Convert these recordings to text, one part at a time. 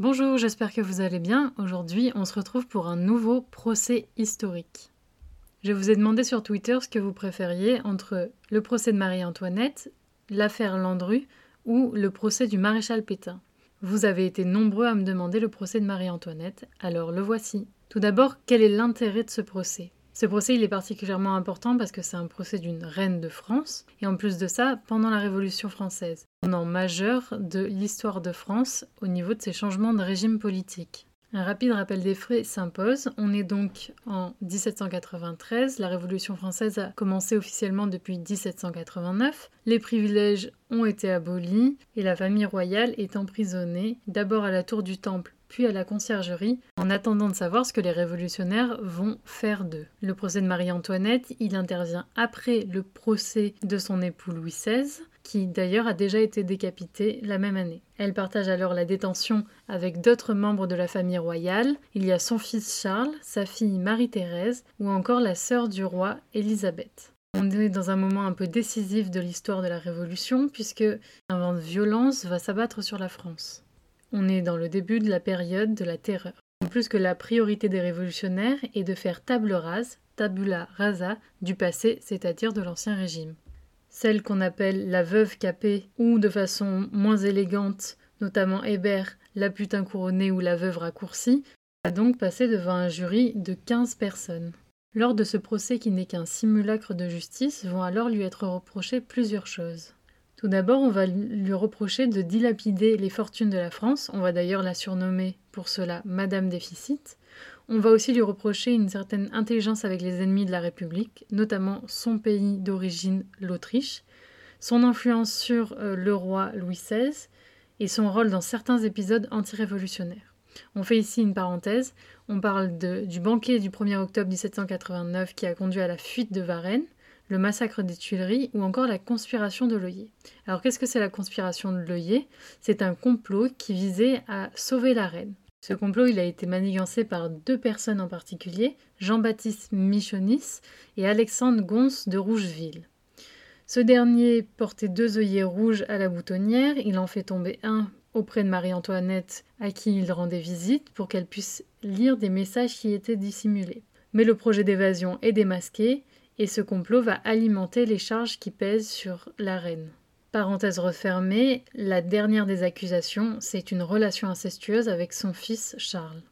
Bonjour, j'espère que vous allez bien. Aujourd'hui, on se retrouve pour un nouveau procès historique. Je vous ai demandé sur Twitter ce que vous préfériez entre le procès de Marie-Antoinette, l'affaire Landru ou le procès du maréchal Pétain. Vous avez été nombreux à me demander le procès de Marie-Antoinette, alors le voici. Tout d'abord, quel est l'intérêt de ce procès? Ce procès, il est particulièrement important parce que c'est un procès d'une reine de France, et en plus de ça, pendant la Révolution française, moment majeur de l'histoire de France au niveau de ces changements de régime politique. Un rapide rappel des faits s'impose. On est donc en 1793. La Révolution française a commencé officiellement depuis 1789. Les privilèges ont été abolis et la famille royale est emprisonnée d'abord à la tour du Temple puis à la conciergerie, en attendant de savoir ce que les révolutionnaires vont faire d'eux. Le procès de Marie-Antoinette, il intervient après le procès de son époux Louis XVI, qui d'ailleurs a déjà été décapité la même année. Elle partage alors la détention avec d'autres membres de la famille royale. Il y a son fils Charles, sa fille Marie-Thérèse ou encore la sœur du roi Élisabeth. On est dans un moment un peu décisif de l'histoire de la Révolution puisque un vent de violence va s'abattre sur la France. On est dans le début de la période de la terreur. En plus que la priorité des révolutionnaires est de faire table rase, tabula rasa, du passé, c'est-à-dire de l'ancien régime. Celle qu'on appelle la veuve capée ou de façon moins élégante, notamment Hébert, la putain couronnée ou la veuve raccourcie, a donc passé devant un jury de 15 personnes. Lors de ce procès qui n'est qu'un simulacre de justice, vont alors lui être reprochées plusieurs choses. Tout d'abord, on va lui reprocher de dilapider les fortunes de la France. On va d'ailleurs la surnommer pour cela Madame Déficit. On va aussi lui reprocher une certaine intelligence avec les ennemis de la République, notamment son pays d'origine, l'Autriche, son influence sur euh, le roi Louis XVI et son rôle dans certains épisodes antirévolutionnaires. On fait ici une parenthèse, on parle du banquet du 1er octobre 1789 qui a conduit à la fuite de Varennes, le massacre des Tuileries ou encore la conspiration de l'œillet. Alors qu'est-ce que c'est la conspiration de l'œillet C'est un complot qui visait à sauver la reine. Ce complot, il a été manigancé par deux personnes en particulier, Jean-Baptiste Michonis et Alexandre Gonce de Rougeville. Ce dernier portait deux œillets rouges à la boutonnière, il en fait tomber un auprès de Marie-Antoinette à qui il rendait visite pour qu'elle puisse lire des messages qui étaient dissimulés. Mais le projet d'évasion est démasqué et ce complot va alimenter les charges qui pèsent sur la reine. Parenthèse refermée, la dernière des accusations, c'est une relation incestueuse avec son fils Charles.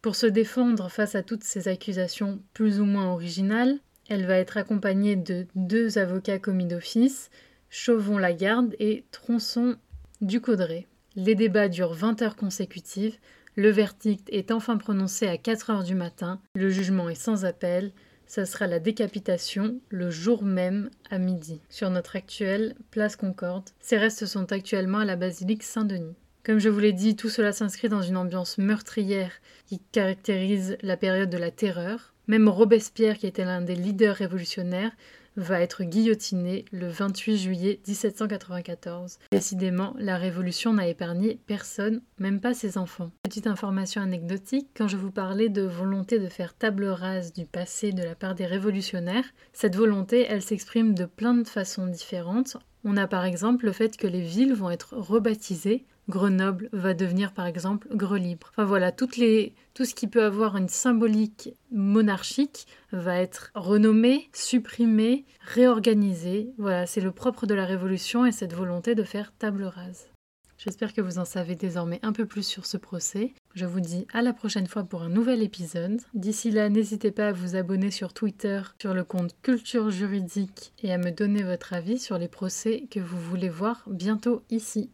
Pour se défendre face à toutes ces accusations plus ou moins originales, elle va être accompagnée de deux avocats commis d'office, Chauvon-Lagarde et Tronçon Ducaudray. Les débats durent 20 heures consécutives, le verdict est enfin prononcé à 4 heures du matin, le jugement est sans appel, ça sera la décapitation le jour même à midi sur notre actuelle place Concorde. Ces restes sont actuellement à la basilique Saint-Denis. Comme je vous l'ai dit, tout cela s'inscrit dans une ambiance meurtrière qui caractérise la période de la terreur. Même Robespierre, qui était l'un des leaders révolutionnaires, va être guillotiné le 28 juillet 1794. Décidément, la Révolution n'a épargné personne, même pas ses enfants. Petite information anecdotique, quand je vous parlais de volonté de faire table rase du passé de la part des révolutionnaires, cette volonté, elle s'exprime de plein de façons différentes. On a par exemple le fait que les villes vont être rebaptisées Grenoble va devenir par exemple Grelibre. Enfin voilà, tout ce qui peut avoir une symbolique monarchique va être renommé, supprimé, réorganisé. Voilà, c'est le propre de la Révolution et cette volonté de faire table rase. J'espère que vous en savez désormais un peu plus sur ce procès. Je vous dis à la prochaine fois pour un nouvel épisode. D'ici là, n'hésitez pas à vous abonner sur Twitter sur le compte Culture Juridique et à me donner votre avis sur les procès que vous voulez voir bientôt ici.